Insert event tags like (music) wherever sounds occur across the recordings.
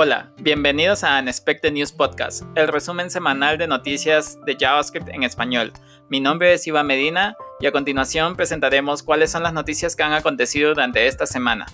Hola, bienvenidos a Unexpected News Podcast, el resumen semanal de noticias de JavaScript en español. Mi nombre es Iván Medina y a continuación presentaremos cuáles son las noticias que han acontecido durante esta semana.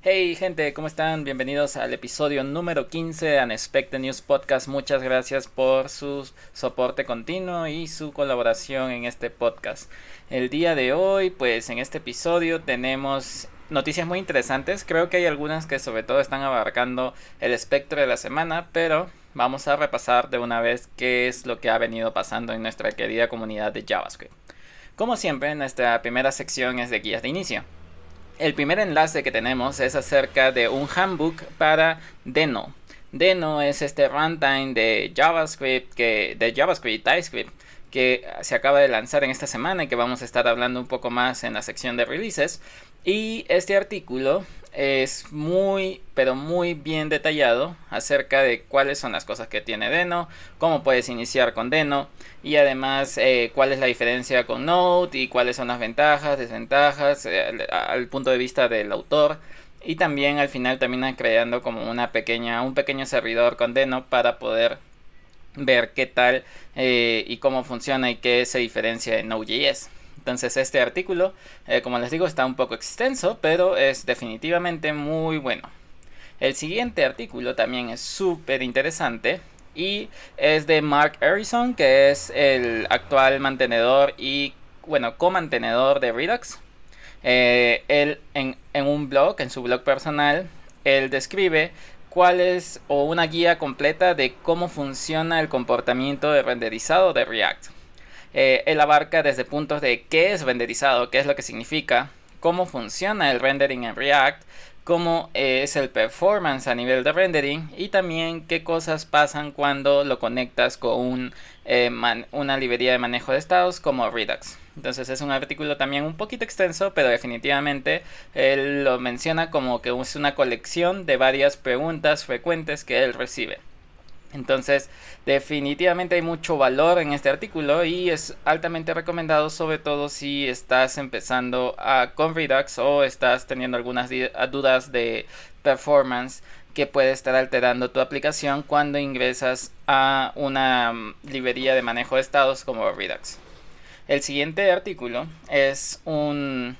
Hey gente, ¿cómo están? Bienvenidos al episodio número 15 de Unexpected News Podcast. Muchas gracias por su soporte continuo y su colaboración en este podcast. El día de hoy, pues en este episodio tenemos noticias muy interesantes. Creo que hay algunas que sobre todo están abarcando el espectro de la semana, pero vamos a repasar de una vez qué es lo que ha venido pasando en nuestra querida comunidad de JavaScript. Como siempre, nuestra primera sección es de guías de inicio. El primer enlace que tenemos es acerca de un handbook para Deno. Deno es este runtime de JavaScript que de JavaScript TypeScript que se acaba de lanzar en esta semana y que vamos a estar hablando un poco más en la sección de releases. Y este artículo es muy, pero muy bien detallado acerca de cuáles son las cosas que tiene Deno, cómo puedes iniciar con Deno y además eh, cuál es la diferencia con Node y cuáles son las ventajas, desventajas eh, al, punto de vista del autor. Y también al final termina creando como una pequeña, un pequeño servidor con Deno para poder ver qué tal eh, y cómo funciona y qué se diferencia de Node.js. Entonces este artículo, eh, como les digo, está un poco extenso, pero es definitivamente muy bueno. El siguiente artículo también es súper interesante y es de Mark Harrison, que es el actual mantenedor y, bueno, co-mantenedor de Redux. Eh, él en, en un blog, en su blog personal, él describe cuál es o una guía completa de cómo funciona el comportamiento de renderizado de React. Eh, él abarca desde puntos de qué es renderizado, qué es lo que significa, cómo funciona el rendering en React, cómo es el performance a nivel de rendering y también qué cosas pasan cuando lo conectas con eh, una librería de manejo de estados como Redux. Entonces es un artículo también un poquito extenso, pero definitivamente él lo menciona como que es una colección de varias preguntas frecuentes que él recibe. Entonces, definitivamente hay mucho valor en este artículo y es altamente recomendado, sobre todo si estás empezando a, con Redux o estás teniendo algunas dudas de performance que puede estar alterando tu aplicación cuando ingresas a una mm, librería de manejo de estados como Redux. El siguiente artículo es un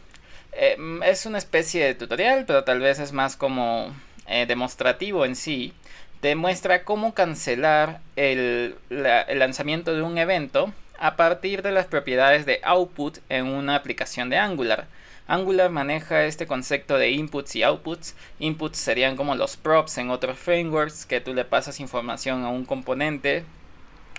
eh, es una especie de tutorial, pero tal vez es más como eh, demostrativo en sí demuestra cómo cancelar el, lanzamiento de un evento a partir de las propiedades de output en una aplicación de Angular. Angular maneja este concepto de inputs y outputs. Inputs serían como los props en otros frameworks que tú le pasas información a un componente.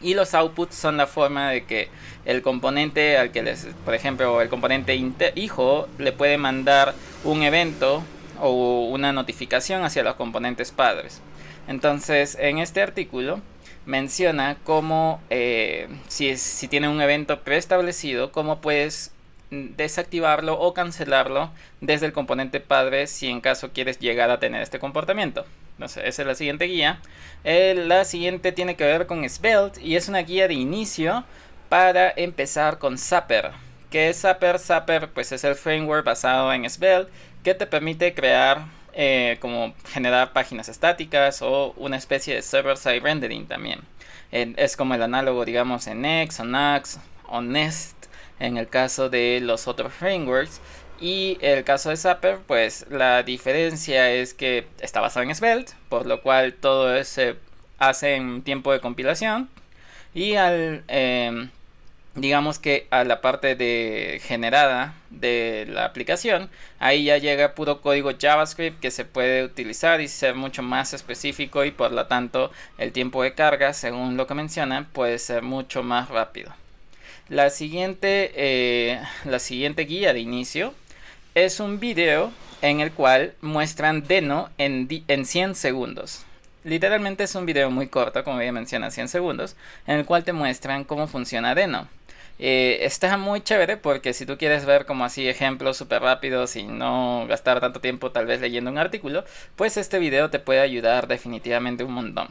Y los outputs son la forma de que el componente al que les, por ejemplo, el componente hijo le puede mandar un evento o una notificación hacia los componentes padres. Entonces, en este artículo menciona cómo, eh, si, tiene un evento preestablecido, cómo puedes desactivarlo o cancelarlo desde el componente padre si en caso quieres llegar a tener este comportamiento. Entonces, esa es la siguiente guía. La siguiente tiene que ver con Svelte y es una guía de inicio para empezar con Zapper. ¿Qué es Zapper? Zapper pues es el framework basado en Svelte que te permite crear eh, como generar páginas estáticas o una especie de server-side rendering también. es como el análogo, digamos, en Next, o Nux o Nest en el caso de los otros frameworks. Y el caso de Zapper, pues la diferencia es que está basado en Svelte, por lo cual todo se hace en tiempo de compilación. Y al em, digamos que a la parte de generada de la aplicación ahí ya llega puro código javascript que se puede utilizar y ser mucho más específico y por lo tanto el tiempo de carga según lo que mencionan puede ser mucho más rápido la siguiente eh, la siguiente guía de inicio es un video en el cual muestran Deno en, en 100 segundos Literalmente es un video muy corto, como ya menciona, 100 segundos, en el cual te muestran cómo funciona Deno. Está muy chévere porque si tú quieres ver como así ejemplos súper rápidos y no gastar tanto tiempo tal vez leyendo un artículo, pues este video te puede ayudar definitivamente un montón.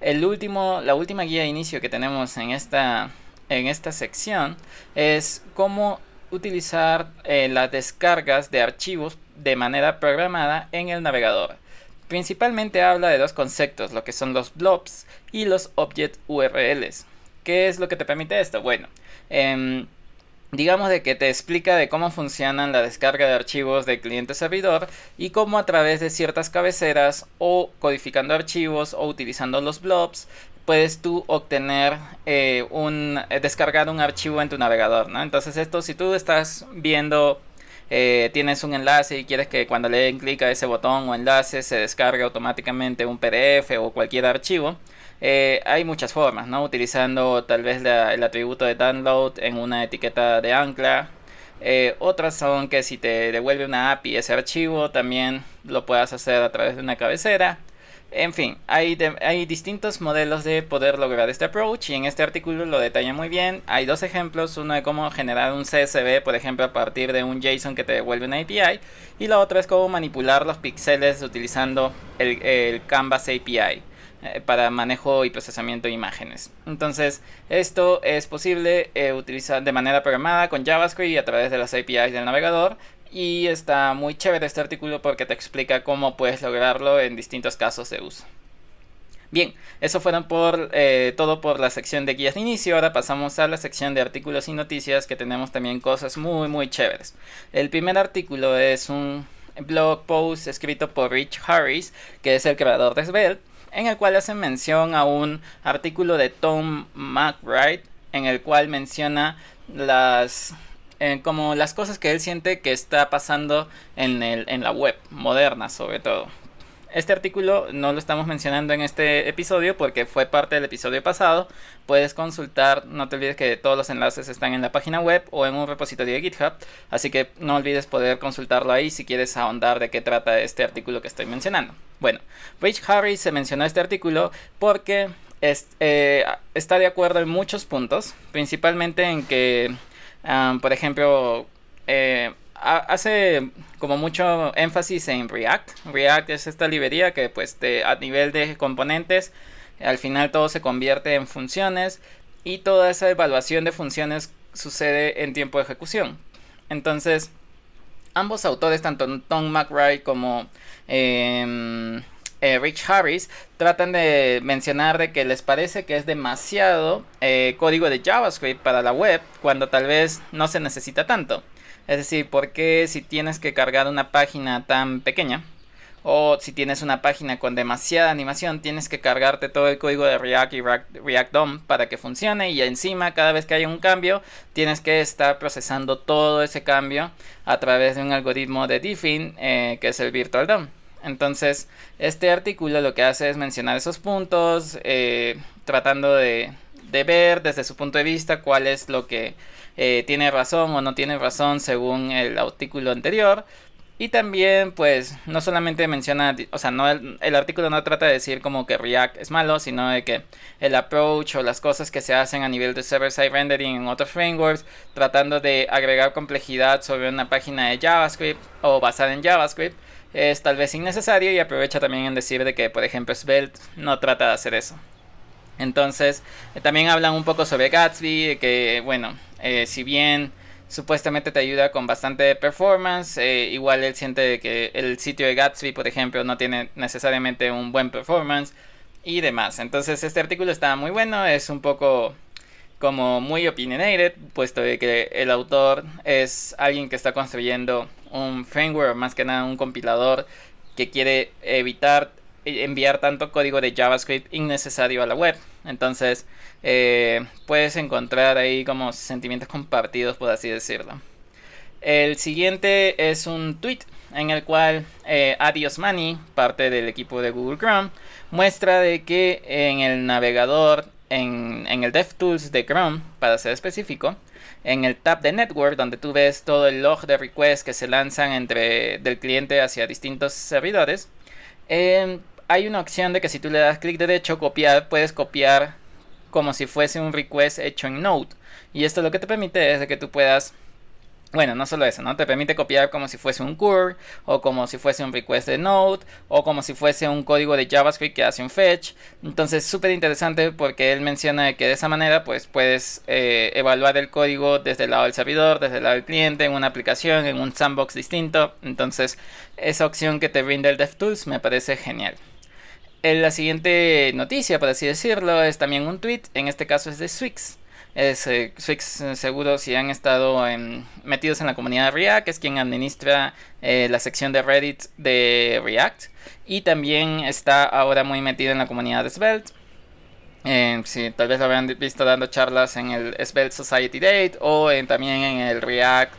El último, la última guía de inicio que tenemos en esta, en esta sección es cómo utilizar eh, las descargas de archivos de manera programada en el navegador. Principalmente habla de dos conceptos, lo que son los blobs y los object URLs. ¿Qué es lo que te permite esto? Bueno, em, digamos de que te explica de cómo funcionan la descarga de archivos de cliente servidor y cómo a través de ciertas cabeceras o codificando archivos o utilizando los blobs puedes tú obtener eh, un eh, descargar un archivo en tu navegador entonces esto si tú estás viendo eh, tienes un enlace y quieres que cuando le den clic a ese botón o enlace se descargue automáticamente un PDF o cualquier archivo eh, hay muchas formas, ¿no? Utilizando tal vez el atributo de download en una etiqueta de ancla. Eh, otras son que si te devuelve una API ese archivo, también lo puedas hacer a través de una cabecera. En fin, hay, hay distintos modelos de poder lograr este approach y en este artículo lo detalla muy bien. Hay dos ejemplos, uno de cómo generar un CSV, por ejemplo, a partir de un JSON que te devuelve una API y la otra es cómo manipular los píxeles utilizando el Canvas API. Eh, para manejo y procesamiento de imágenes. Entonces, esto es posible eh, utilizar de manera programada con JavaScript y a través de las APIs del navegador. Y está muy chévere este artículo porque te explica cómo puedes lograrlo en distintos casos de uso. Bien, eso fueron por eh, todo por la sección de guías de inicio. Ahora pasamos a la sección de artículos y noticias que tenemos también cosas muy muy chéveres. El primer artículo es un blog post escrito por Rich Harris, que es el creador de Svelte en el cual hace mención a un artículo de Tom McBride en el cual menciona las eh, como las cosas que él siente que está pasando en, el, en la web moderna sobre todo. Este artículo no lo estamos mencionando en este episodio porque fue parte del episodio pasado. Puedes consultar, no te olvides que todos los enlaces están en la página web o en un repositorio de GitHub. Así que no olvides poder consultarlo ahí si quieres ahondar de qué trata este artículo que estoy mencionando. Bueno, Rich Harris se mencionó este artículo porque eh, está de acuerdo en muchos puntos, principalmente en que, ah, por ejemplo, eh, hace como mucho énfasis en React. React es esta librería que pues a nivel de componentes al final todo se convierte en funciones y toda esa evaluación de funciones sucede en tiempo de ejecución. Entonces, ambos autores, tanto Tom McRae como em, eh, Rich Harris, tratan de mencionar de que les parece que es demasiado eh, código de JavaScript para la web cuando tal vez no se necesita tanto. Es decir, ¿por qué si tienes que cargar una página tan pequeña? O si tienes una página con demasiada animación, tienes que cargarte todo el código de React y React, DOM para que funcione. Y encima, cada vez que haya un cambio, tienes que estar procesando todo ese cambio a través de un algoritmo de Diffin, eh, que es el Virtual DOM. Entonces, este artículo lo que hace es mencionar esos puntos, eh, tratando de ver desde su punto de vista cuál es lo que eh, tiene razón o no tiene razón según el artículo anterior. Y también, pues, no solamente menciona, o sea, no el, artículo no trata de decir como que React es malo, sino de que el approach o las cosas que se hacen a nivel de server-side rendering en otros frameworks, tratando de agregar complejidad sobre una página de JavaScript o basada en JavaScript, es tal vez innecesario y aprovecha también en decir de que, por ejemplo, Svelte no trata de hacer eso. Entonces, eh, también hablan un poco sobre Gatsby, que, bueno, eh, si bien supuestamente te ayuda con bastante performance, eh, igual él siente que el sitio de Gatsby, por ejemplo, no tiene necesariamente un buen performance y demás. Entonces este artículo está muy bueno, es un poco como muy opinionated, puesto de que el autor es alguien que está construyendo un framework, más que nada un compilador que quiere evitar enviar tanto código de JavaScript innecesario a la web. Entonces, eh, puedes encontrar ahí como sentimientos compartidos, por así decirlo. El siguiente es un tweet en el cual eh, Adios Money, parte del equipo de Google Chrome, muestra de que en el navegador, en, en el DevTools de Chrome, para ser específico, en el tab de Network, donde tú ves todo el log de requests que se lanzan entre del cliente hacia distintos servidores, eh, hay una opción de que si tú le das clic derecho, copiar, puedes copiar como si fuese un request hecho en Node. Y esto lo que te permite es que tú puedas bueno, no solo eso, ¿no? Te permite copiar como si fuese un curl, o como si fuese un request de Node, o como si fuese un código de JavaScript que hace un fetch. Entonces, súper interesante porque él menciona que de esa manera, pues puedes eh, evaluar el código desde el lado del servidor, desde el lado del cliente, en una aplicación, en un sandbox distinto. Entonces, esa opción que te brinda el DevTools me parece genial. En la siguiente noticia, por así decirlo, es también un tweet, en este caso es de Swix. Es, eh, eh, seguro si han estado metidos en la comunidad de React, es quien administra eh, la sección de Reddit de React. Y también está ahora muy metido en la comunidad de Svelte. tal vez lo habrán visto dando charlas en el Svelte Society Date o también en el React.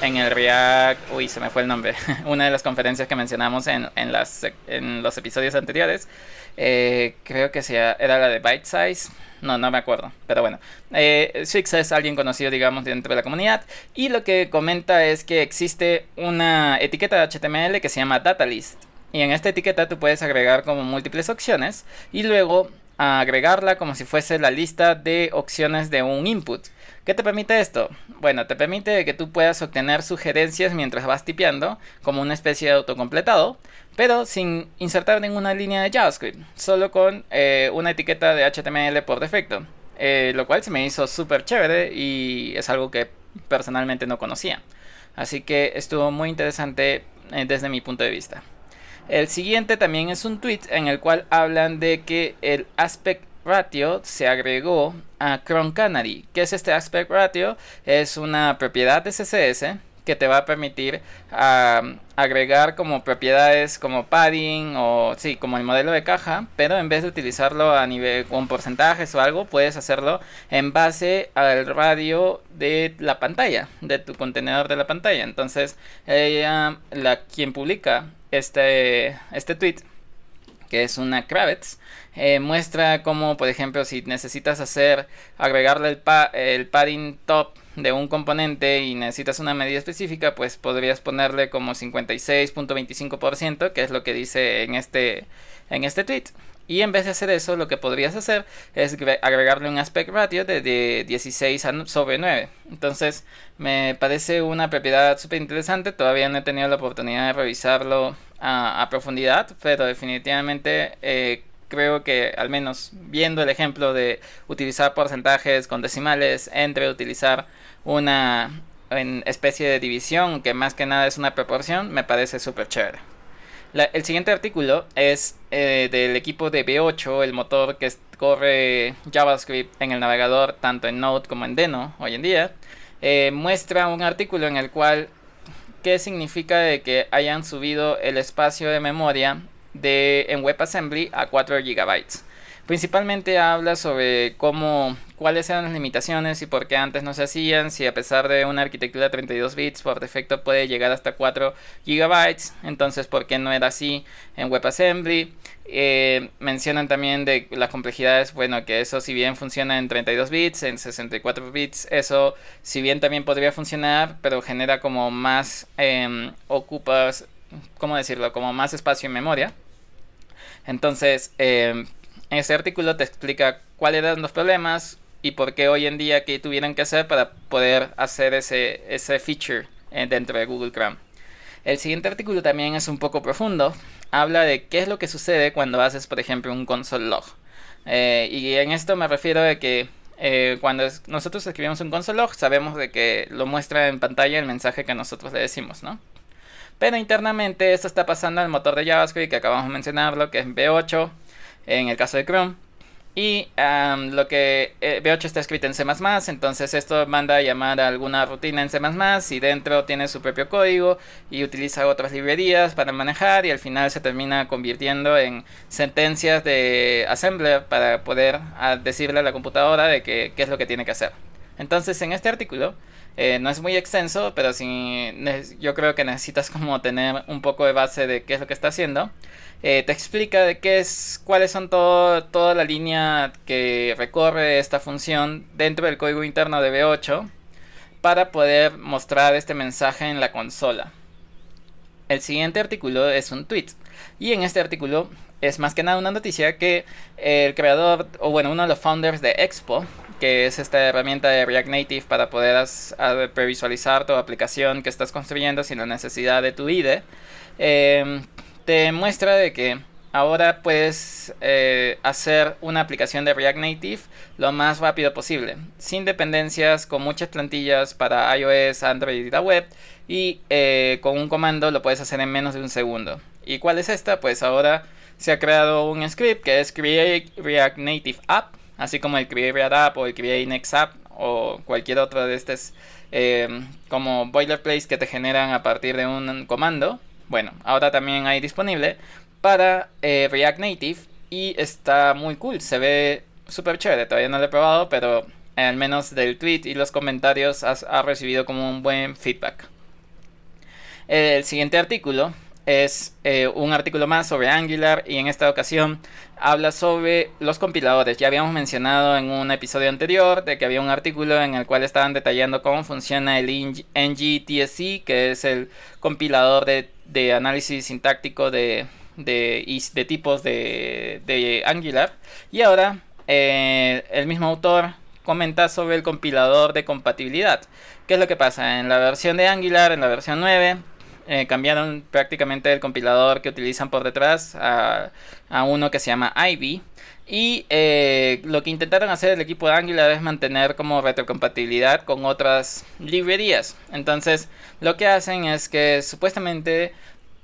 En el React. Uy, se me fue el nombre. (laughs) Una de las conferencias que mencionamos en, en, las, en los episodios anteriores. creo que era la de Bite Size no, no me acuerdo. Pero bueno, eh, Swix es alguien conocido, digamos, dentro de la comunidad. Y lo que comenta es que existe una etiqueta de HTML que se llama DataList. Y en esta etiqueta tú puedes agregar como múltiples opciones y luego agregarla como si fuese la lista de opciones de un input. ¿Qué te permite esto? Bueno, te permite que tú puedas obtener sugerencias mientras vas tipeando, como una especie de autocompletado, pero sin insertar ninguna línea de JavaScript, solo con eh, una etiqueta de HTML por defecto, eh, lo cual se me hizo súper chévere y es algo que personalmente no conocía. Así que estuvo muy interesante eh, desde mi punto de vista. El siguiente también es un tweet en el cual hablan de que el aspect ratio se agregó a Chrome Canary. ¿Qué es este aspect ratio? Es una propiedad de CSS que te va a permitir agregar como propiedades como padding o sí, como el modelo de caja, pero en vez de utilizarlo a nivel con porcentajes o algo, puedes hacerlo en base al radio de la pantalla, de tu contenedor de la pantalla. Entonces, ella, la quien publica este este tweet que es una Kravitz, eh, muestra cómo, por ejemplo, si necesitas hacer, agregarle el, el padding top de un componente y necesitas una medida específica, pues podrías ponerle como 56.25%, que es lo que dice en este, en este tweet. Y en vez de hacer eso, lo que podrías hacer es agregarle un aspect ratio de, 16 sobre 9. Entonces, me parece una propiedad súper interesante. Todavía no he tenido la oportunidad de revisarlo a, profundidad, pero definitivamente eh, creo que al menos viendo el ejemplo de utilizar porcentajes con decimales entre utilizar una especie de división que más que nada es una proporción, me parece súper chévere. el siguiente artículo es eh, del equipo de B8, el motor que corre JavaScript en el navegador tanto en Node como en Deno hoy en día. Eh, muestra un artículo en el cual qué significa de que hayan subido el espacio de memoria de, en WebAssembly a 4 GB. Principalmente habla sobre cómo, cuáles eran las limitaciones y por qué antes no se hacían, si a pesar de una arquitectura de 32 bits por defecto puede llegar hasta 4 GB, entonces por qué no era así en WebAssembly. Eh, mencionan también de las complejidades, bueno, que eso si bien funciona en 32 bits, en 64 bits, eso si bien también podría funcionar, pero genera como más, eh, ocupas, ¿cómo decirlo? Como más espacio en memoria. Entonces, eh, ese artículo te explica cuáles eran los problemas y por qué hoy en día que tuvieran que hacer para poder hacer ese, ese feature eh, dentro de Google Chrome. El siguiente artículo también es un poco profundo. Habla de qué es lo que sucede cuando haces, por ejemplo, un console log. Eh, y en esto me refiero a que eh, cuando nosotros escribimos un console log, sabemos de que lo muestra en pantalla el mensaje que nosotros le decimos, ¿no? Pero internamente esto está pasando al motor de JavaScript que acabamos de mencionarlo, que es V8 en el caso de Chrome. Y lo que eh, V8 está escrito en C++, entonces esto manda a llamar a alguna rutina en C++ y dentro tiene su propio código y utiliza otras librerías para manejar y al final se termina convirtiendo en sentencias de assembler para poder ah, decirle a la computadora de qué es lo que tiene que hacer. Entonces en este artículo eh, no es muy extenso, pero sí, yo creo que necesitas como tener un poco de base de qué es lo que está haciendo. Eh, te explica de qué es, cuáles son todo, toda la línea que recorre esta función dentro del código interno de V8 para poder mostrar este mensaje en la consola. El siguiente artículo es un tweet y en este artículo es más que nada una noticia que el creador o bueno uno de los founders de Expo que es esta herramienta de React Native para poder previsualizar tu aplicación que estás construyendo sin la necesidad de tu IDE, em, te muestra de que ahora puedes eh, hacer una aplicación de React Native lo más rápido posible, sin dependencias, con muchas plantillas para iOS, Android y la web, y eh, con un comando lo puedes hacer en menos de un segundo. ¿Y cuál es esta? Pues ahora se ha creado un script que es Create React Native App, así como el React App o el Create Next App o cualquier otro de estos eh, como boilerplates que te generan a partir de un comando. Bueno, ahora también hay disponible para eh, React Native y está muy cool, se ve súper chévere, todavía no lo he probado, pero al menos del tweet y los comentarios ha recibido como un buen feedback. El siguiente artículo es eh, un artículo más sobre Angular y en esta ocasión habla sobre los compiladores. Ya habíamos mencionado en un episodio anterior de que había un artículo en el cual estaban detallando cómo funciona el NGTSC, que es el compilador de, análisis sintáctico de, de, tipos de, Angular. Y ahora eh, el mismo autor comenta sobre el compilador de compatibilidad. ¿Qué es lo que pasa? En la versión de Angular, en la versión 9, eh, cambiaron prácticamente el compilador que utilizan por detrás a, uno que se llama Ivy. Y eh, lo que intentaron hacer el equipo de Angular es mantener como retrocompatibilidad con otras librerías. Entonces, lo que hacen es que supuestamente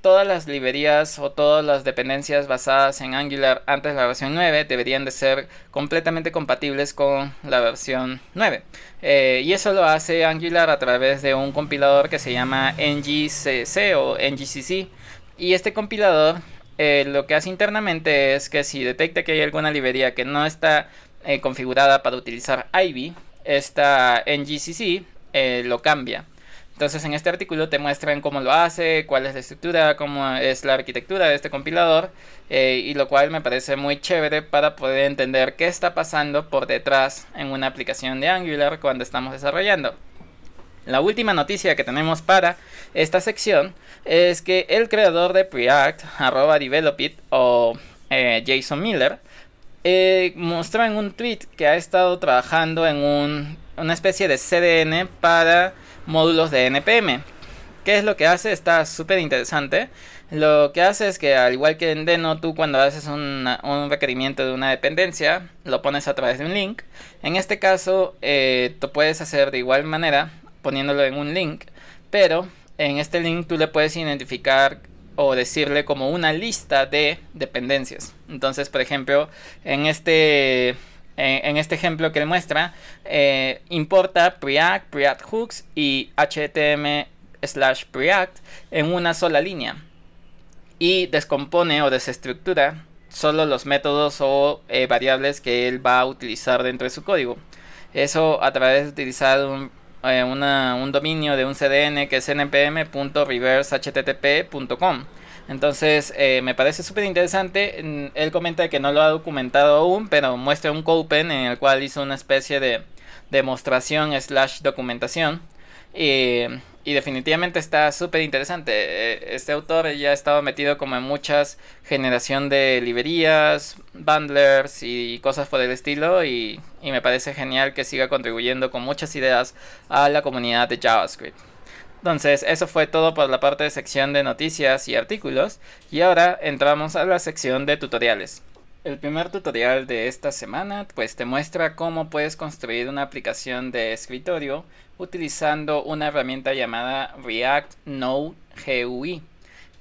todas las librerías o todas las dependencias basadas en Angular antes de la versión 9 deberían de ser completamente compatibles con la versión 9. Eh, y eso lo hace Angular a través de un compilador que se llama ngcc o ngcc. Y este compilador eh, lo que hace internamente es que si detecta que hay alguna librería que no está eh, configurada para utilizar Ivy, esta ngcc lo cambia. Entonces en este artículo te muestran cómo lo hace, cuál es la estructura, cómo es la arquitectura de este compilador eh, y lo cual me parece muy chévere para poder entender qué está pasando por detrás en una aplicación de Angular cuando estamos desarrollando. La última noticia que tenemos para esta sección es que el creador de Preact, arroba developit o eh, Jason Miller, eh, mostró en un tweet que ha estado trabajando en un, una especie de CDN para módulos de NPM. ¿Qué es lo que hace? Está súper interesante. Lo que hace es que al igual que en Deno, tú cuando haces un requerimiento de una dependencia, lo pones a través de un link. En este caso, eh, tú puedes hacer de igual manera, poniéndolo en un link, pero en este link tú le puedes identificar o decirle como una lista de dependencias. Entonces, por ejemplo, en este en este ejemplo que muestra, eh, importa Preact, Preact Hooks y HTML slash Preact en una sola línea y descompone o desestructura solo los métodos o eh, variables que él va a utilizar dentro de su código. Eso a través de utilizar un, eh, un dominio de un CDN que es npm.reversehttp.com. Entonces eh, me parece súper interesante. Él comenta que no lo ha documentado aún, pero muestra un copen en el cual hizo una especie de demostración slash documentación. Y, definitivamente está súper interesante. Eh, este autor ya ha estado metido como en muchas generación de librerías, bundlers y cosas por el estilo. y me parece genial que siga contribuyendo con muchas ideas a la comunidad de JavaScript. Entonces, eso fue todo por la parte de sección de noticias y artículos. Y ahora entramos a la sección de tutoriales. El primer tutorial de esta semana pues te muestra cómo puedes construir una aplicación de escritorio utilizando una herramienta llamada React Node GUI.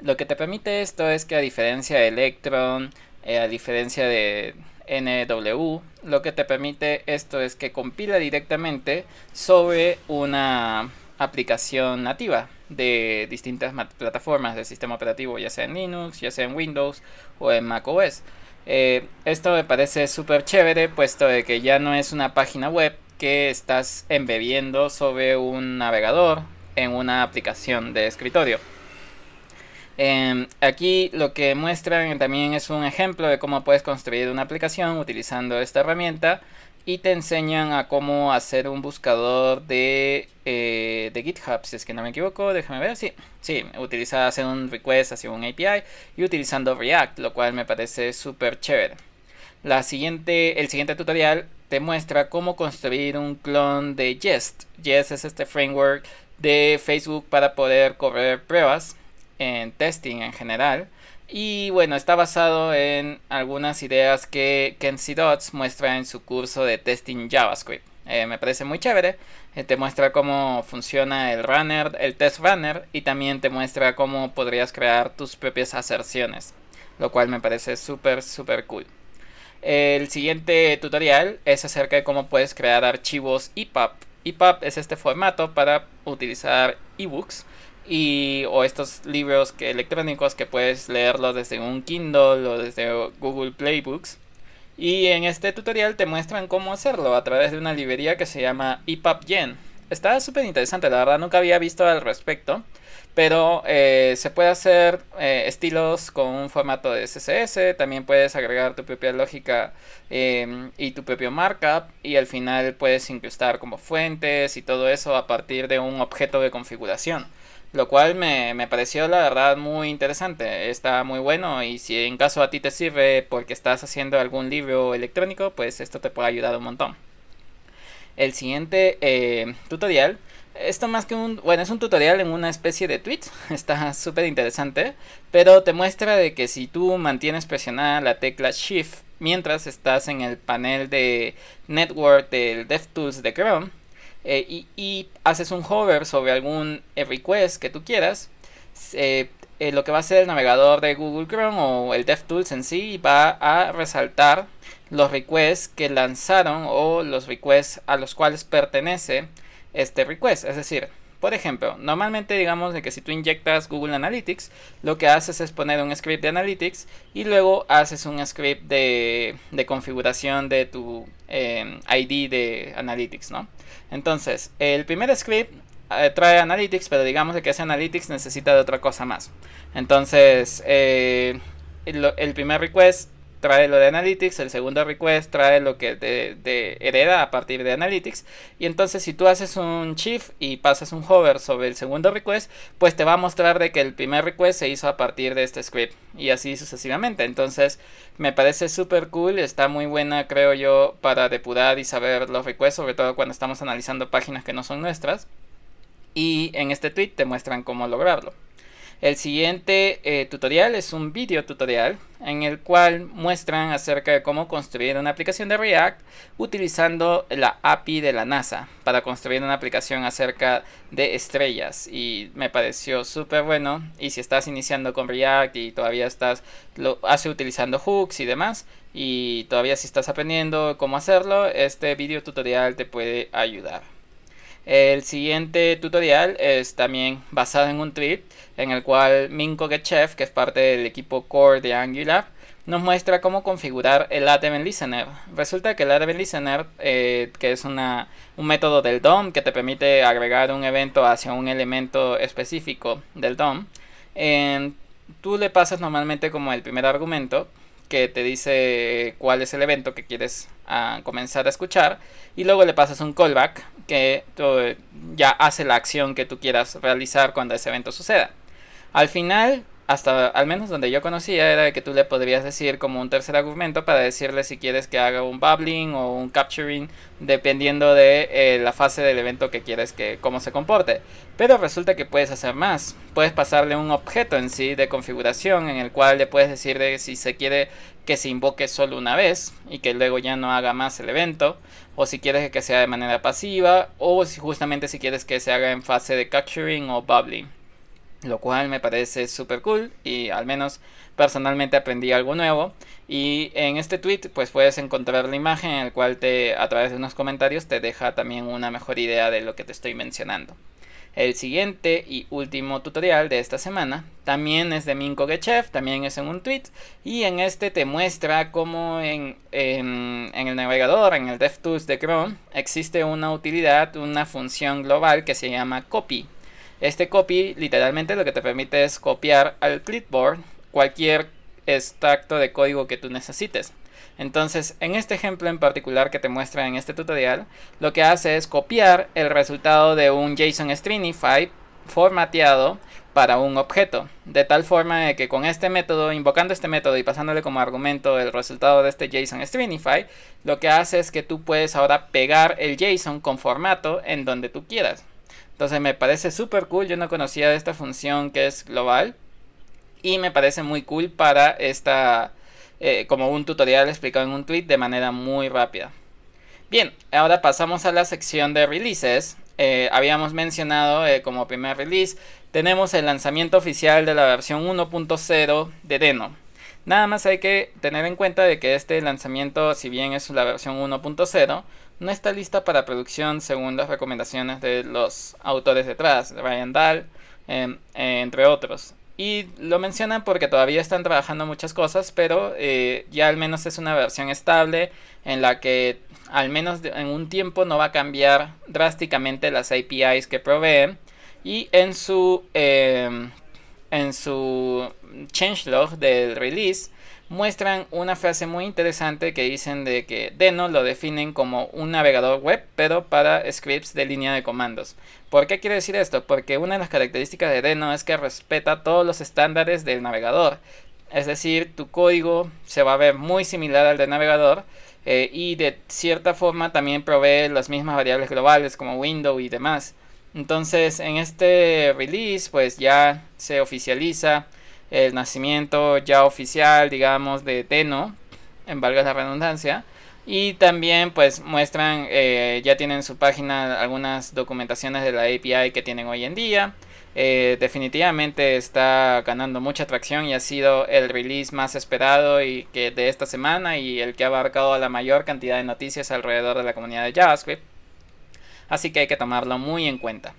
Lo que te permite esto es que a diferencia de Electron, eh, a diferencia de NW, lo que te permite esto es que compila directamente sobre una aplicación nativa de distintas plataformas del sistema operativo, ya sea en Linux, ya sea en Windows o en macOS. Eh, esto me parece súper chévere, puesto de que ya no es una página web que estás embebiendo sobre un navegador en una aplicación de escritorio. Em, aquí lo que muestran también es un ejemplo de cómo puedes construir una aplicación utilizando esta herramienta y te enseñan a cómo hacer un buscador de, eh, de GitHub, si es que no me equivoco, déjame ver, sí, sí, utiliza hacer un request hacia un API y utilizando React, lo cual me parece súper chévere. La siguiente, el siguiente tutorial te muestra cómo construir un clon de Jest. Jest es este framework de Facebook para poder correr pruebas en testing en general. Y bueno, está basado en algunas ideas que Kenzie Dodds muestra en su curso de testing JavaScript. Eh, me parece muy chévere. Eh, te muestra cómo funciona el runner, el test runner y también te muestra cómo podrías crear tus propias aserciones. Lo cual me parece súper, súper cool. El siguiente tutorial es acerca de cómo puedes crear archivos EPUB. EPUB es este formato para utilizar ebooks y o estos libros que, electrónicos que puedes leerlo desde un Kindle o desde Google Playbooks. Y en este tutorial te muestran cómo hacerlo a través de una librería que se llama EPUBGen. Está súper interesante, la verdad nunca había visto al respecto. Pero eh, se puede hacer eh, estilos con un formato de CSS, también puedes agregar tu propia lógica em, y tu propio markup y al final puedes incrustar como fuentes y todo eso a partir de un objeto de configuración. Lo cual me, me pareció la verdad muy interesante, está muy bueno y si en caso a ti te sirve porque estás haciendo algún libro electrónico, pues esto te puede ayudar un montón. El siguiente eh, tutorial. Esto más que un, bueno, es un tutorial en una especie de tweet, (laughs) está súper interesante, pero te muestra de que si tú mantienes presionada la tecla Shift mientras estás en el panel de Network del DevTools de Chrome eh, y, haces un hover sobre algún request que tú quieras, eh, eh, lo que va a hacer el navegador de Google Chrome o el DevTools en sí va a resaltar los requests que lanzaron o los requests a los cuales pertenece este request. Es decir, por ejemplo, normalmente digamos de que si tú inyectas Google Analytics, lo que haces es poner un script de Analytics y luego haces un script de, configuración de tu em, ID de Analytics, ¿no? Entonces, el primer script eh, trae Analytics, pero digamos de que ese Analytics necesita de otra cosa más. Entonces, eh, el primer request trae lo de Analytics, el segundo request trae lo que de, hereda a partir de Analytics. Y entonces si tú haces un shift y pasas un hover sobre el segundo request, pues te va a mostrar de que el primer request se hizo a partir de este script. Y así sucesivamente. Entonces me parece súper cool, está muy buena creo yo para depurar y saber los requests, sobre todo cuando estamos analizando páginas que no son nuestras. Y en este tweet te muestran cómo lograrlo. El siguiente eh, tutorial es un video tutorial en el cual muestran acerca de cómo construir una aplicación de React utilizando la API de la NASA para construir una aplicación acerca de estrellas y me pareció súper bueno y si estás iniciando con React y todavía estás lo hace utilizando hooks y demás y todavía si estás aprendiendo cómo hacerlo este video tutorial te puede ayudar. El siguiente tutorial es también basado en un tweet en el cual Minko Getchef, que es parte del equipo core de Angular, nos muestra cómo configurar el Admin Listener. Resulta que el Admin Listener, eh, que es una, un método del DOM que te permite agregar un evento hacia un elemento específico del DOM, tú le pasas normalmente como el primer argumento que te dice cuál es el evento que quieres ah, comenzar a escuchar y luego le pasas un callback que ya hace la acción que tú quieras realizar cuando ese evento suceda. Al final hasta al menos donde yo conocía era que tú le podrías decir como un tercer argumento para decirle si quieres que haga un bubbling o un capturing dependiendo de eh, la fase del evento que quieres que cómo se comporte. Pero resulta que puedes hacer más. Puedes pasarle un objeto en sí de configuración en el cual le puedes decir de si se quiere que se invoque solo una vez y que luego ya no haga más el evento o si quieres que sea de manera pasiva o si justamente si quieres que se haga en fase de capturing o bubbling lo cual me parece súper cool y al menos personalmente aprendí algo nuevo y en este tweet pues puedes encontrar la imagen en el cual te a través de unos comentarios te deja también una mejor idea de lo que te estoy mencionando. El siguiente y último tutorial de esta semana también es de Minko Gechev, también es en un tweet y en este te muestra cómo en, en, en el navegador, en el DevTools de Chrome, existe una utilidad, una función global que se llama copy este copy literalmente lo que te permite es copiar al clipboard cualquier extracto de código que tú necesites. Entonces, en este ejemplo en particular que te muestra en este tutorial, lo que hace es copiar el resultado de un JSON Stringify formateado para un objeto. De tal forma que con este método, invocando este método y pasándole como argumento el resultado de este JSON Stringify, lo que hace es que tú puedes ahora pegar el JSON con formato en donde tú quieras. Entonces me parece súper cool, yo no conocía esta función que es global y me parece muy cool para esta, eh, como un tutorial explicado en un tweet de manera muy rápida. Bien, ahora pasamos a la sección de releases. Eh, habíamos mencionado eh, como primer release tenemos el lanzamiento oficial de la versión 1.0 de Deno. Nada más hay que tener en cuenta de que este lanzamiento, si bien es la versión 1.0, no está lista para producción según las recomendaciones de los autores detrás, Ryan Dahl, em, entre otros. Y lo mencionan porque todavía están trabajando muchas cosas, pero eh, ya al menos es una versión estable en la que al menos en un tiempo no va a cambiar drásticamente las APIs que proveen y en su, em, en su changelog del release muestran una frase muy interesante que dicen de que Deno lo definen como un navegador web, pero para scripts de línea de comandos. ¿Por qué quiere decir esto? Porque una de las características de Deno es que respeta todos los estándares del navegador. Es decir, tu código se va a ver muy similar al del navegador eh, y de cierta forma también provee las mismas variables globales como window y demás. Entonces en este release pues ya se oficializa el nacimiento ya oficial digamos de Teno, en valga la redundancia. Y también pues muestran, eh, ya tienen su página algunas documentaciones de la API que tienen hoy en día. Eh, definitivamente está ganando mucha atracción y ha sido el release más esperado y que de esta semana y el que ha abarcado la mayor cantidad de noticias alrededor de la comunidad de JavaScript así que hay que tomarlo muy en cuenta.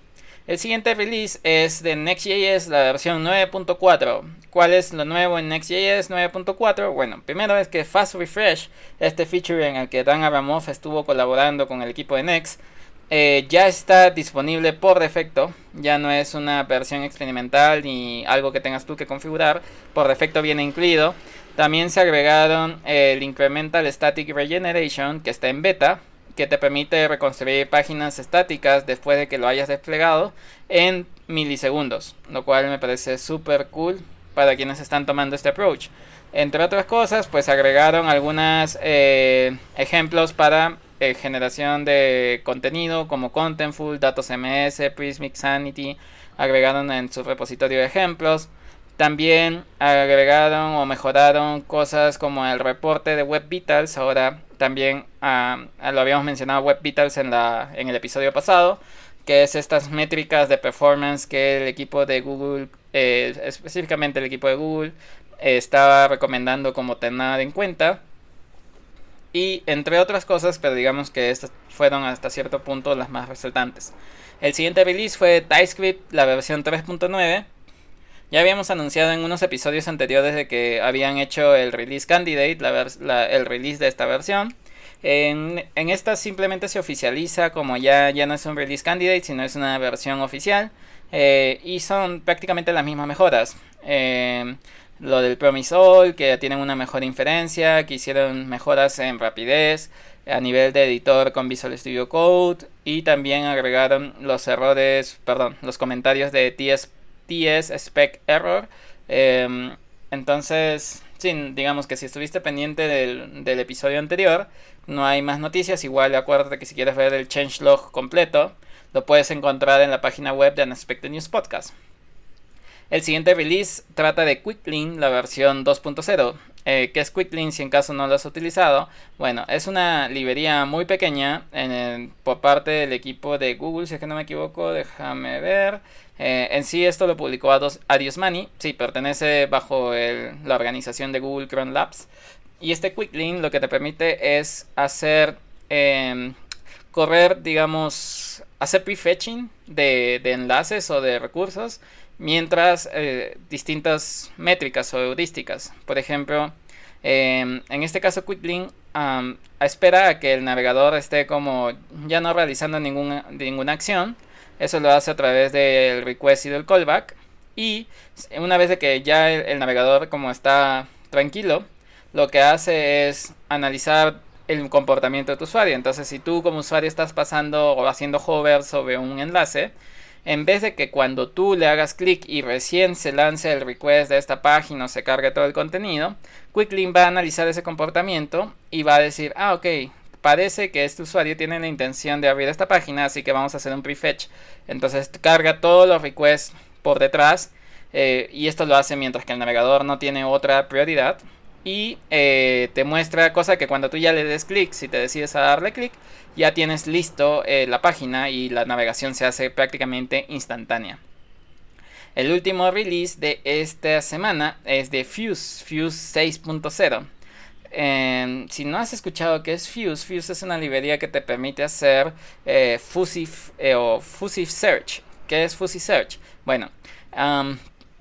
El siguiente release es de Next.js, la versión 9.4. ¿Cuál es lo nuevo en Next.js 9.4? Bueno, primero es que Fast Refresh, este feature en el que Dan Abramov estuvo colaborando con el equipo de Next, eh, ya está disponible por defecto. Ya no es una versión experimental ni algo que tengas tú que configurar. Por defecto viene incluido. También se agregaron el Incremental Static Regeneration que está en beta que te permite reconstruir páginas estáticas después de que lo hayas desplegado en milisegundos, lo cual me parece súper cool para quienes están tomando este approach. Entre otras cosas, pues agregaron algunos eh, ejemplos para eh, generación de contenido como Contentful, Datos MS, Prismic Sanity, agregaron en su repositorio de ejemplos. También agregaron o mejoraron cosas como el reporte de Web Vitals. Ahora también ah, lo habíamos mencionado Web Vitals en, la, en el episodio pasado. Que es estas métricas de performance que el equipo de Google, eh, específicamente el equipo de Google, estaba recomendando como tener en cuenta. Y entre otras cosas, pero digamos que estas fueron hasta cierto punto las más resaltantes. El siguiente release fue TypeScript, la versión 3.9 ya habíamos anunciado en unos episodios anteriores de que habían hecho el release candidate, el release de esta versión. En, esta simplemente se oficializa como ya, ya no es un release candidate, sino es una versión oficial. Eh, y son prácticamente las mismas mejoras. Eh, lo del Promise All, que tienen una mejor inferencia, que hicieron mejoras en rapidez a nivel de editor con Visual Studio Code y también agregaron los errores, perdón, los comentarios de TS TS spec error. Em, entonces, sí, digamos que si estuviste pendiente del, del, episodio anterior, no hay más noticias. Igual acuérdate que si quieres ver el changelog completo, lo puedes encontrar en la página web de Unexpected News Podcast. El siguiente release trata de Quicklin, la versión 2.0. Eh, ¿Qué es Quicklin si en caso no lo has utilizado? Bueno, es una librería muy pequeña por parte del equipo de Google, si es que no me equivoco, déjame ver. Eh, en sí esto lo publicó Adios Money, sí, pertenece bajo la organización de Google Chrome Labs. Y este Quicklin lo que te permite es hacer, em, correr, digamos, hacer prefetching de enlaces o de recursos mientras eh, distintas métricas o heurísticas. Por ejemplo, em, en este caso Quicklink espera a que el navegador esté como ya no realizando ninguna, ninguna acción. Eso lo hace a través del request y del callback. Y una vez que ya el, navegador como está tranquilo, lo que hace es analizar el comportamiento de tu usuario. Entonces, si tú como usuario estás pasando o haciendo hover sobre un enlace, en vez de que cuando tú le hagas clic y recién se lance el request de esta página o se cargue todo el contenido, QuickLink va a analizar ese comportamiento y va a decir, ah, ok, parece que este usuario tiene la intención de abrir esta página, así que vamos a hacer un prefetch. Entonces carga todos los requests por detrás eh, y esto lo hace mientras que el navegador no tiene otra prioridad y eh, te muestra cosa que cuando tú ya le des clic, si te decides a darle clic, ya tienes listo eh, la página y la navegación se hace prácticamente instantánea. El último release de esta semana es de Fuse, Fuse 6.0. si no has escuchado qué es Fuse, Fuse es una librería que te permite hacer eh, fusive o fusive search. ¿Qué es fusive search? Bueno,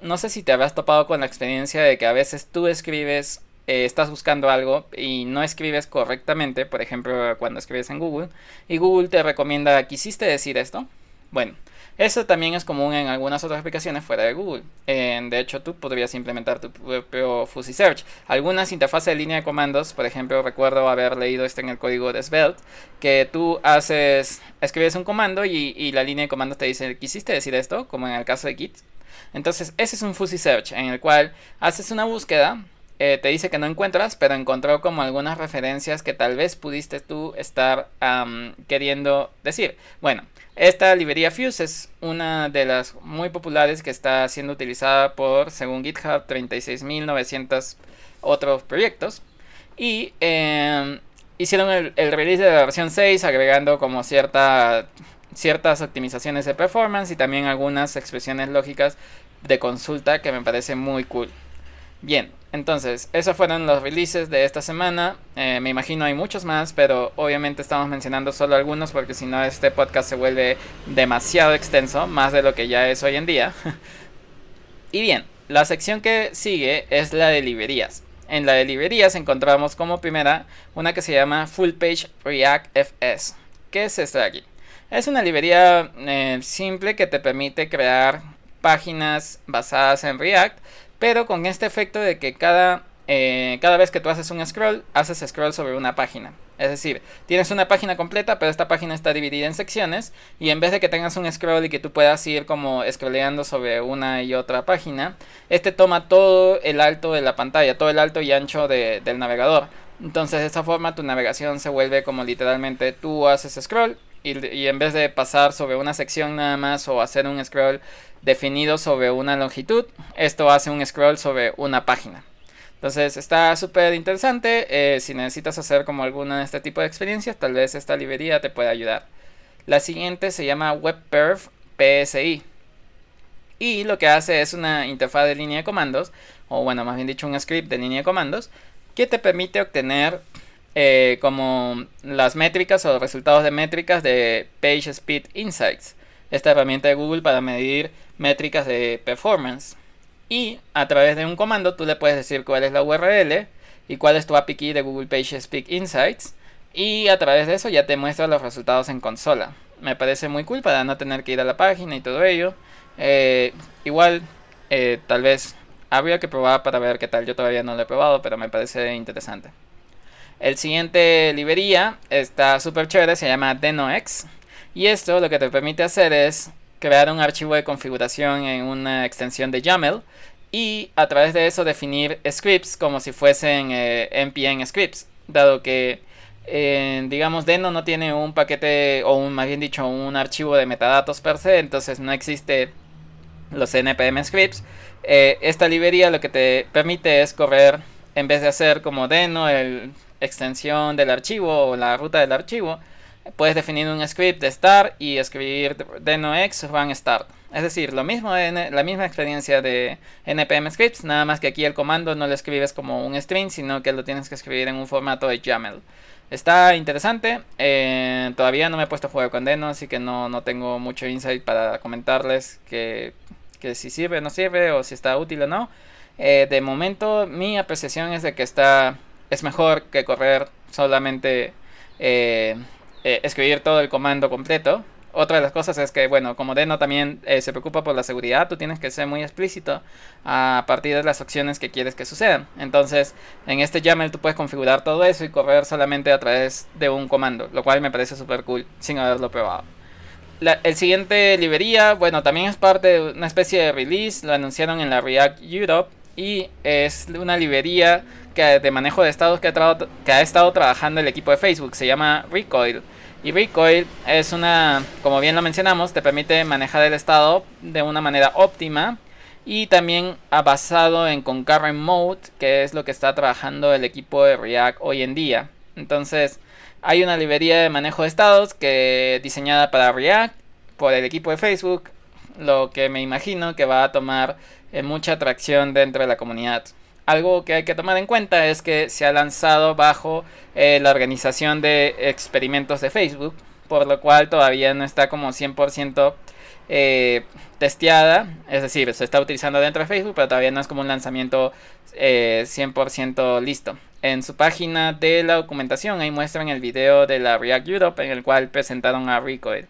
no sé si te habrás topado con la experiencia de que a veces tú escribes eh, estás buscando algo y no escribes correctamente, por ejemplo, cuando escribes en Google, y Google te recomienda, ¿quisiste decir esto? Bueno, eso también es común en algunas otras aplicaciones fuera de Google. de hecho, tú podrías implementar tu propio Fuzzy Search. Algunas interfaces de línea de comandos, por ejemplo, recuerdo haber leído esto en el código de Svelte, que tú haces, escribes un comando y, y la línea de comandos te dice, ¿quisiste decir esto? Como en el caso de Git. Entonces, ese es un Fuzzy Search en el cual haces una búsqueda eh, te dice que no encuentras, pero encontró como algunas referencias que tal vez pudiste tú estar queriendo decir. Bueno, esta librería Fuse es una de las muy populares que está siendo utilizada por, según GitHub, 36.900 otros proyectos. Y em, hicieron el, el, release de la versión 6 agregando como cierta, ciertas optimizaciones de performance y también algunas expresiones lógicas de consulta que me parece muy cool. Bien, entonces, esos fueron los releases de esta semana. Eh, me imagino hay muchos más, pero obviamente estamos mencionando solo algunos porque si no este podcast se vuelve demasiado extenso, más de lo que ya es hoy en día. (laughs) y bien, la sección que sigue es la de librerías. En la de librerías encontramos como primera una que se llama Full Page React FS. ¿Qué es esto de aquí? Es una librería eh, simple que te permite crear páginas basadas en React pero con este efecto de que cada, eh, cada vez que tú haces un scroll, haces scroll sobre una página. Es decir, tienes una página completa, pero esta página está dividida en secciones y en vez de que tengas un scroll y que tú puedas ir como scrolleando sobre una y otra página, este toma todo el alto de la pantalla, todo el alto y ancho del navegador. Entonces de esta forma tu navegación se vuelve como literalmente tú haces scroll y, en vez de pasar sobre una sección nada más o hacer un scroll definido sobre una longitud, esto hace un scroll sobre una página. Entonces está súper interesante. Eh, si necesitas hacer como alguna de este tipo de experiencias, tal vez esta librería te pueda ayudar. La siguiente se llama WebPerf PSI. Y lo que hace es una interfaz de línea de comandos, o bueno, más bien dicho, un script de línea de comandos, que te permite obtener eh, como las métricas o resultados de métricas de Page Speed Insights esta herramienta de Google para medir métricas de performance. Y a través de un comando tú le puedes decir cuál es la URL y cuál es tu API key de Google PageSpeed Insights. Y a través de eso ya te muestra los resultados en consola. Me parece muy cool para no tener que ir a la página y todo ello. Eh, igual, eh, tal vez habría que probar para ver qué tal. Yo todavía no lo he probado, pero me parece interesante. El siguiente librería está súper chévere, se llama DenoX. Y esto lo que te permite hacer es crear un archivo de configuración en una extensión de YAML y a través de eso definir scripts como si fuesen eh, npm scripts, dado que eh, digamos Deno no tiene un paquete o más bien dicho un archivo de metadatos per se, entonces no existe los npm scripts. Eh, esta librería lo que te permite es correr en vez de hacer como Deno el extensión del archivo o la ruta del archivo, puedes definir un script de start y escribir denox run start. Es decir, lo mismo la misma experiencia de npm scripts, nada más que aquí el comando no lo escribes como un string, sino que lo tienes que escribir en un formato de YAML. Está interesante, eh, todavía no me he puesto a jugar con Deno, así que no, no tengo mucho insight para comentarles que, que, si sirve o no sirve, o si está útil o no. Eh, de momento mi apreciación es de que está es mejor que correr solamente eh, eh, escribir todo el comando completo. Otra de las cosas es que, bueno, como Deno también eh, se preocupa por la seguridad, tú tienes que ser muy explícito a partir de las opciones que quieres que sucedan. Entonces, en este YAML tú puedes configurar todo eso y correr solamente a través de un comando, lo cual me parece súper cool sin haberlo probado. el siguiente librería, bueno, también es parte de una especie de release, lo anunciaron en la React Europe y es una librería que, de manejo de estados que ha, que ha estado trabajando el equipo de Facebook, se llama Recoil. Y Recoil es una, como bien lo mencionamos, te permite manejar el estado de una manera óptima y también ha basado en Concurrent Mode, que es lo que está trabajando el equipo de React hoy en día. Entonces, hay una librería de manejo de estados que diseñada para React por el equipo de Facebook, lo que me imagino que va a tomar eh, mucha atracción dentro de la comunidad. Algo que hay que tomar en cuenta es que se ha lanzado bajo eh, la organización de experimentos de Facebook, por lo cual todavía no está como 100% eh, testeada, es decir, se está utilizando dentro de Facebook, pero todavía no es como un lanzamiento 100% listo. En su página de la documentación ahí muestran el video de la React Europe en el cual presentaron a Recoil.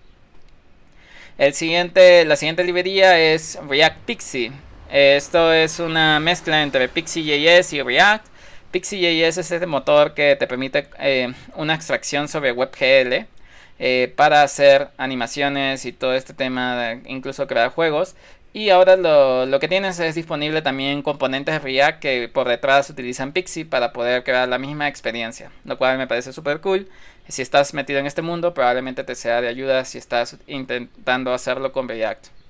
El siguiente, la siguiente librería es React Pixie. Esto es una mezcla entre Pixie.js y React. Pixie.js es este motor que te permite eh, una extracción sobre WebGL eh, para hacer animaciones y todo este tema, de incluso crear juegos. Y ahora lo, que tienes es disponible también componentes de React que por detrás utilizan Pixie para poder crear la misma experiencia, lo cual me parece súper cool. Si estás metido en este mundo, probablemente te sea de ayuda si estás intentando hacerlo con React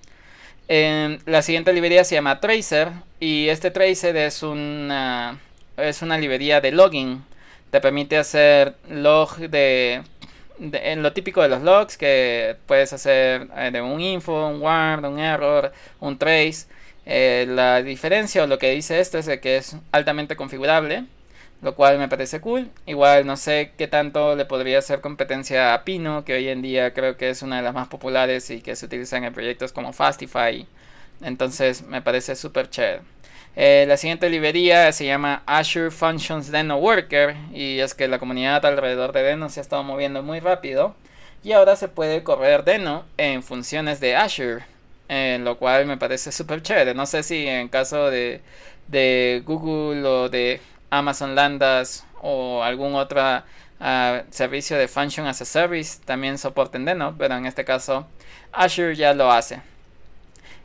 la siguiente librería se llama Tracer y este Tracer es una, es una librería de logging. Te permite hacer log de, en lo típico de los logs que puedes hacer eh, de un info, un warn, un error, un trace. Eh, la diferencia o lo que dice esto es de que es altamente configurable lo cual me parece cool. Igual no sé qué tanto le podría hacer competencia a Pino, que hoy en día creo que es una de las más populares y que se utilizan en proyectos como Fastify. Entonces me parece súper chévere. Eh, la siguiente librería se llama Azure Functions Deno Worker y es que la comunidad alrededor de Deno se ha estado moviendo muy rápido y ahora se puede correr Deno en funciones de Azure, eh, lo cual me parece súper chévere. No sé si en caso de, de Google o de Amazon Landas o algún otro ah, servicio de Function as a Service también soporten Deno, pero en este caso Azure ya lo hace.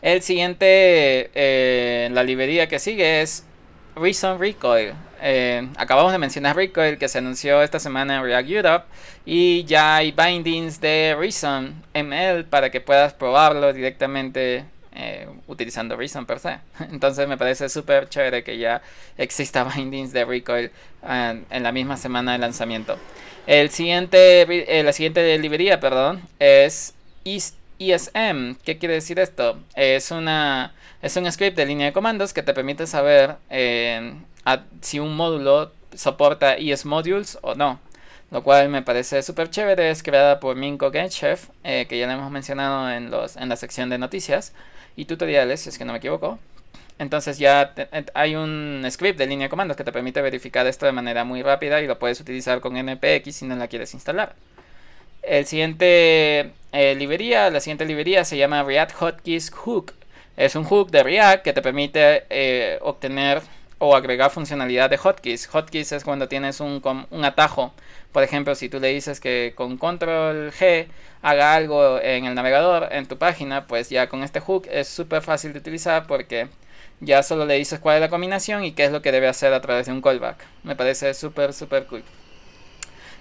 El siguiente, eh, la librería que sigue es Reason Recoil. Eh, acabamos de mencionar Recoil que se anunció esta semana en React Europe y ya hay bindings de Reason ML para que puedas probarlo directamente eh, utilizando Reason per se. (laughs) Entonces me parece súper chévere que ya exista (laughs) bindings de Recoil eh, en la misma semana de lanzamiento. El siguiente, eh, la siguiente librería, perdón, es ESM. ¿Qué quiere decir esto? Es, una, es un script de línea de comandos que te permite saber si un módulo soporta ES modules o no lo cual me parece súper chévere. Es creada por Minko Genchef, que ya le hemos mencionado en, los, en la sección de noticias y tutoriales, si es que no me equivoco. Entonces ya hay un script de línea de comandos que te permite verificar esto de manera muy rápida y lo puedes utilizar con npx si no la quieres instalar. El siguiente eh, librería, la siguiente librería se llama React Hotkeys Hook. Es un hook de React que te permite eh, obtener o agregar funcionalidad de hotkeys. Hotkeys es cuando tienes un, un atajo. Por ejemplo, si tú le dices que con control G haga algo en el navegador, en tu página, pues ya con este hook es súper fácil de utilizar porque ya solo le dices cuál es la combinación y qué es lo que debe hacer a través de un callback. Me parece súper, súper cool.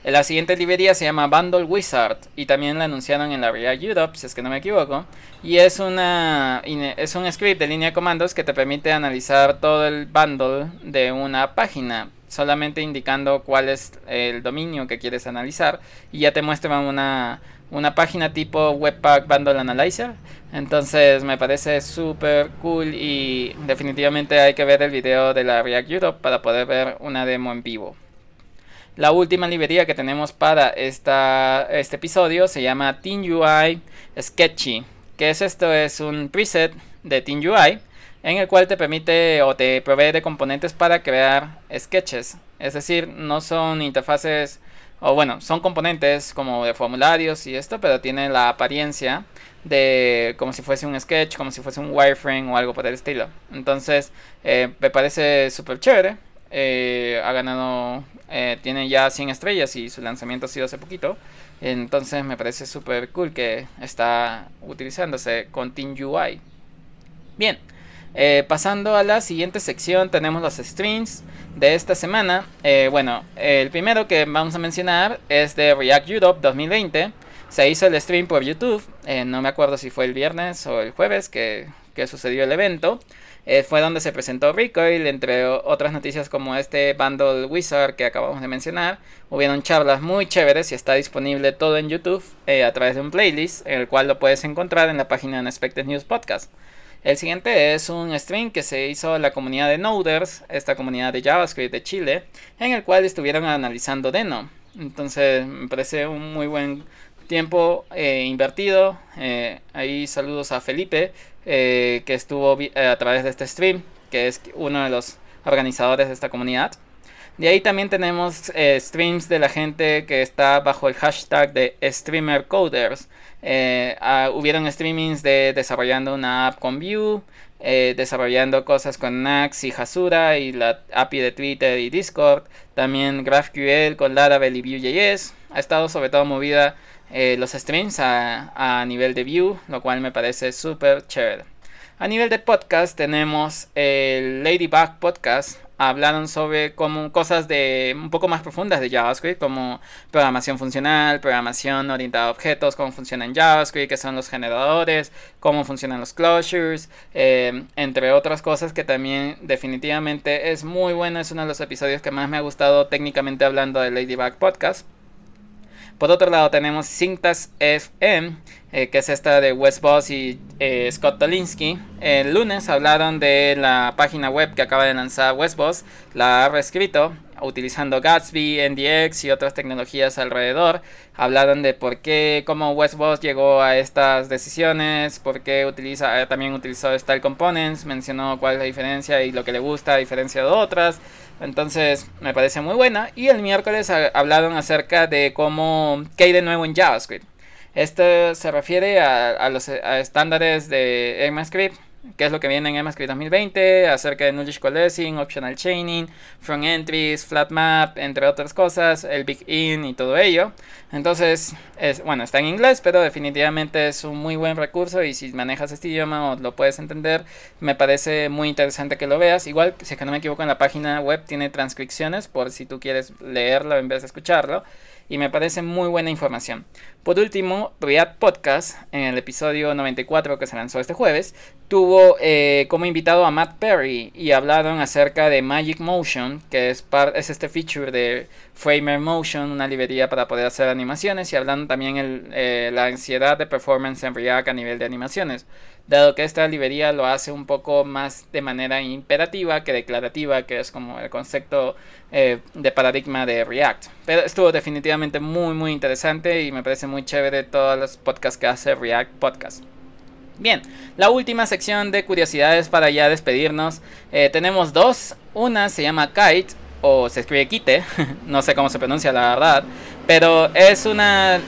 La siguiente librería se llama Bundle Wizard y también la anunciaron en la React Europe, si es que no me equivoco. Y es, una, es un script de línea de comandos que te permite analizar todo el bundle de una página, solamente indicando cuál es el dominio que quieres analizar y ya te muestra una, una página tipo Webpack Bundle Analyzer. Entonces me parece súper cool y definitivamente hay que ver el video de la React Europe para poder ver una demo en vivo. La última librería que tenemos para esta, este episodio se llama TeamUI Sketchy. ¿Qué es esto? Es un preset de TeamUI en el cual te permite o te provee de componentes para crear sketches. Es decir, no son interfaces o bueno, son componentes como de formularios y esto, pero tiene la apariencia de como si fuese un sketch, como si fuese un wireframe o algo por el estilo. Entonces, eh, me parece súper chévere eh, ha ganado, eh, tiene ya 100 estrellas y su lanzamiento ha sido hace poquito. Entonces me parece súper cool que está utilizándose con Team UI. Bien, eh, pasando a la siguiente sección tenemos los streams de esta semana. bueno, el primero que vamos a mencionar es de React Europe 2020. Se hizo el stream por YouTube, no me acuerdo si fue el viernes o el jueves que, sucedió el evento. Eh, fue donde se presentó Recoil, entre otras noticias como este Bundle Wizard que acabamos de mencionar. Hubieron charlas muy chéveres y está disponible todo en YouTube eh, a través de un playlist, el cual lo puedes encontrar en la página de Unexpected News Podcast. El siguiente es un stream que se hizo en la comunidad de Noders, esta comunidad de JavaScript de Chile, en el cual estuvieron analizando Deno. Entonces me parece un muy buen tiempo eh, invertido. ahí saludos a Felipe, eh, que estuvo eh, a través de este stream, que es uno de los organizadores de esta comunidad. De ahí también tenemos eh, streams de la gente que está bajo el hashtag de Streamer Coders. Ah, hubieron streamings de desarrollando una app con Vue, desarrollando cosas con Nax y Hasura y la API de Twitter y Discord. También GraphQL con Laravel y Vue.js. Ha estado sobre todo movida eh, los streams a, nivel de view, lo cual me parece súper chévere. A nivel de podcast tenemos el Ladybug Podcast. Hablaron sobre como cosas de un poco más profundas de JavaScript, como programación funcional, programación orientada a objetos, cómo funciona en JavaScript, qué son los generadores, cómo funcionan los closures, eh, entre otras cosas que también definitivamente es muy bueno. Es uno de los episodios que más me ha gustado técnicamente hablando de Ladybug Podcast. Por otro lado tenemos Cintas FM, eh, que es esta de Wes y eh, Scott Tolinsky. El lunes hablaron de la página web que acaba de lanzar Wes Boss, la ha reescrito utilizando Gatsby, NDX y otras tecnologías alrededor. Hablaron de por qué, cómo Wes Boss llegó a estas decisiones, por qué utiliza, eh, también utilizó Style Components, mencionó cuál es la diferencia y lo que le gusta a diferencia de otras. Entonces me parece muy buena. Y el miércoles hablaron acerca de cómo, qué hay de nuevo en JavaScript. Esto se refiere a, los estándares de ECMAScript qué es lo que viene en EMAScript 2020, acerca de Nullish Coalescing, Optional Chaining, Front Entries, Flat Map, entre otras cosas, el Big In y todo ello. Entonces, es, bueno, está en inglés, pero definitivamente es un muy buen recurso y si manejas este idioma o lo puedes entender, me parece muy interesante que lo veas. Igual, si es que no me equivoco, en la página web tiene transcripciones por si tú quieres leerlo en vez de escucharlo y me parece muy buena información. Por último, React Podcast, en el episodio 94 que se lanzó este jueves, tuvo eh, como invitado a Matt Perry y hablaron acerca de Magic Motion, que es, es este feature de Framer Motion, una librería para poder hacer animaciones, y hablando también el, eh, la ansiedad de performance en React a nivel de animaciones dado que esta librería lo hace un poco más de manera imperativa que declarativa, que es como el concepto eh, de paradigma de React. Pero estuvo definitivamente muy muy interesante y me parece muy chévere todos los podcasts que hace React Podcast. Bien, la última sección de curiosidades para ya despedirnos. Eh, tenemos dos. Una se llama Kite o se escribe Kite, (laughs) no sé cómo se pronuncia la verdad, pero es una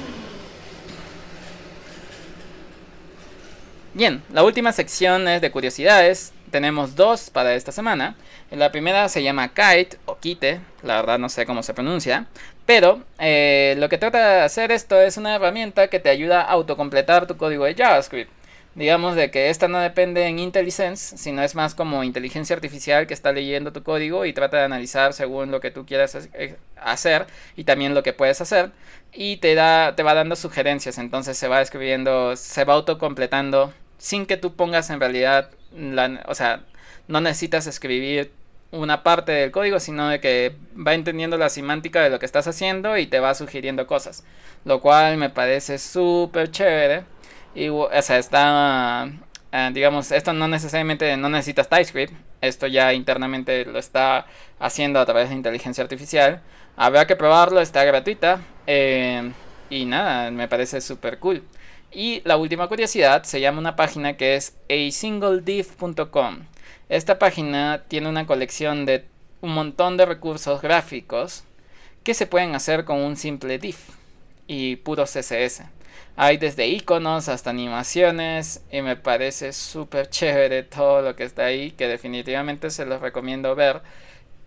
Bien, la última sección es de curiosidades. Tenemos dos para esta semana. La primera se llama Kite o Kite, la verdad no sé cómo se pronuncia. Pero eh, lo que trata de hacer esto es una herramienta que te ayuda a autocompletar tu código de JavaScript. Digamos de que esta no depende en IntelliSense, sino es más como inteligencia artificial que está leyendo tu código y trata de analizar según lo que tú quieras eh, hacer y también lo que puedes hacer y te da te va dando sugerencias, entonces se va escribiendo, se va autocompletando sin que tú pongas en realidad, la, o sea, no necesitas escribir una parte del código, sino de que va entendiendo la semántica de lo que estás haciendo y te va sugiriendo cosas, lo cual me parece súper chévere. Y, o sea, está, eh, digamos, esto no necesariamente, no necesitas TypeScript, esto ya internamente lo está haciendo a través de inteligencia artificial. Habrá que probarlo, está gratuita. Eh, y nada, me parece súper cool. Y la última curiosidad se llama una página que es asingledif.com. Esta página tiene una colección de un montón de recursos gráficos que se pueden hacer con un simple div y puro CSS. Hay desde iconos hasta animaciones y me parece súper chévere todo lo que está ahí que definitivamente se los recomiendo ver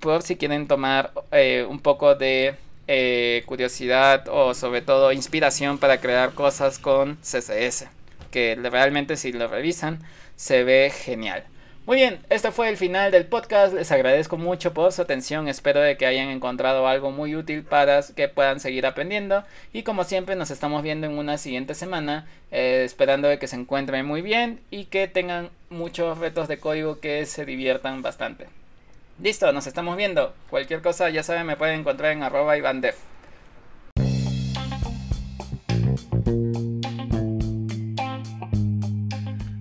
por si quieren tomar eh, un poco de eh, curiosidad o sobre todo inspiración para crear cosas con CSS. Que realmente si lo revisan se ve genial. Muy bien, este fue el final del podcast. Les agradezco mucho por su atención. Espero de que hayan encontrado algo muy útil para que puedan seguir aprendiendo. Y como siempre, nos estamos viendo en una siguiente semana. Eh, esperando de que se encuentren muy bien y que tengan muchos retos de código que se diviertan bastante. Listo, nos estamos viendo. Cualquier cosa, ya saben, me pueden encontrar en arroba ibandef.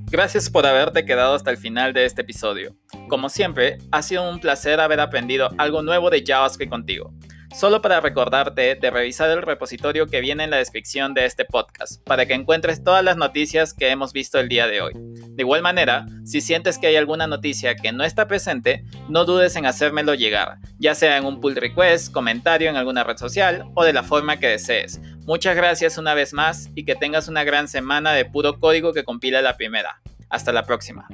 Gracias por haberte quedado hasta el final de este episodio. Como siempre, ha sido un placer haber aprendido algo nuevo de JavaScript contigo. Solo para recordarte de revisar el repositorio que viene en la descripción de este podcast, para que encuentres todas las noticias que hemos visto el día de hoy. De igual manera, si sientes que hay alguna noticia que no está presente, no dudes en hacérmelo llegar, ya sea en un pull request, comentario en alguna red social o de la forma que desees. Muchas gracias una vez más y que tengas una gran semana de puro código que compila la primera. Hasta la próxima.